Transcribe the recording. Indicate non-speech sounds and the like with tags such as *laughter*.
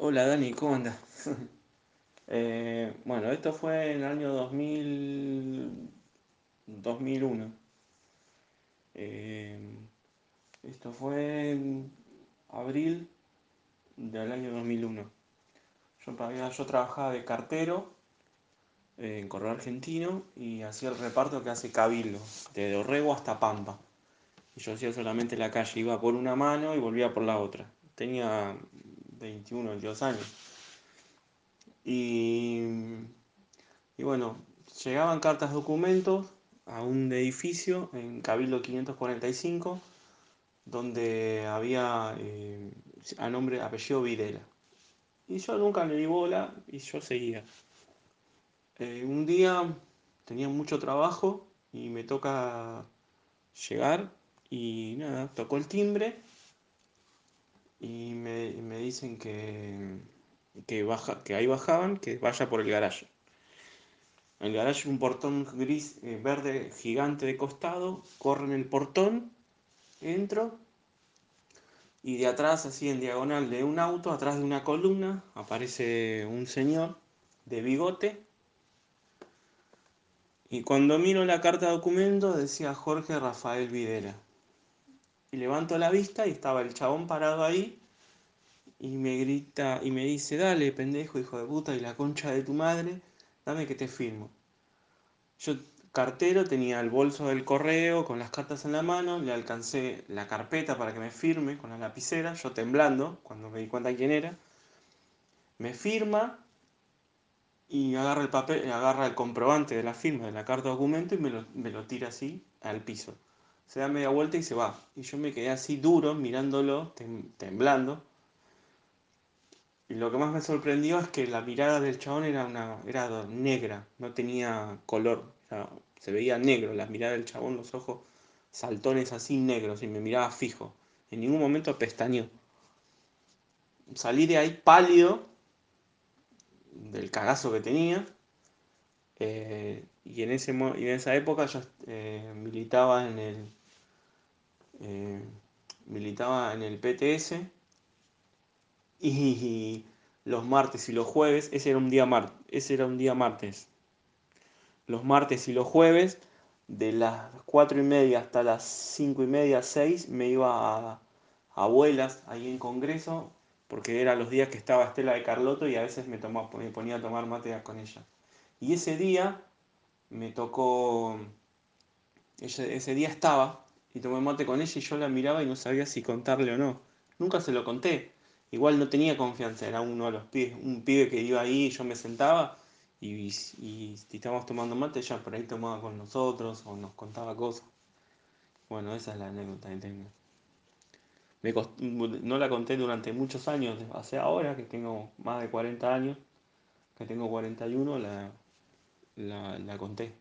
Hola Dani, ¿cómo andas? *laughs* Eh, bueno, esto fue en el año 2000, 2001. Eh, esto fue en abril del año 2001. Yo, yo trabajaba de cartero en Correo Argentino y hacía el reparto que hace Cabildo, de Dorrego hasta Pampa. Y yo hacía solamente la calle, iba por una mano y volvía por la otra. Tenía 21, 22 años. Y Y bueno, llegaban cartas documentos a un edificio en Cabildo 545, donde había eh, nombre, apellido Videla. Y yo nunca le di bola y yo seguía. Eh, un día tenía mucho trabajo y me toca llegar y nada, tocó el timbre y me, me dicen que, que, baja, que ahí bajaban, que vaya por el garaje. El garage un portón gris, eh, verde gigante de costado, corro en el portón, entro y de atrás, así en diagonal de un auto, atrás de una columna, aparece un señor de bigote y cuando miro la carta de documento decía Jorge Rafael Videla. Y levanto la vista y estaba el chabón parado ahí y me grita y me dice, dale, pendejo, hijo de puta, y la concha de tu madre, dame que te firmo. Yo, cartero, tenía el bolso del correo con las cartas en la mano, le alcancé la carpeta para que me firme con la lapicera, yo temblando cuando me di cuenta quién era. Me firma y agarra el papel, agarra el comprobante de la firma de la carta de documento y me lo, me lo tira así al piso. Se da media vuelta y se va. Y yo me quedé así duro mirándolo, tem- temblando. Y lo que más me sorprendió es que la mirada del chabón era, una, era negra, no tenía color. Se veía negro, la mirada del chabón, los ojos saltones así negros, y me miraba fijo. En ningún momento pestañeó. Salí de ahí pálido, del cagazo que tenía. eh, y, en ese, y en esa época yo eh, militaba en el, militaba en el PTS y los martes y los jueves, ese era un día mar, ese era un día martes. Los martes y los jueves, de las cuatro y media hasta las cinco y media, seis, me iba a, abuelas ahí en Congreso, porque eran los días que estaba Estela de Carlotto y a veces me, tomaba, me ponía a tomar mate con ella. Y ese día me tocó, ese día estaba y tomé mate con ella y yo la miraba y no sabía si contarle o no. Nunca se lo conté. Igual no tenía confianza, era uno de los pibes, un pibe que iba ahí y yo me sentaba y, y, si estábamos tomando mate, ella por ahí tomaba con nosotros o nos contaba cosas. Bueno, esa es la anécdota que tengo. No la conté durante muchos años, hace ahora que tengo más de 40 años, que tengo 41, la, la, la conté.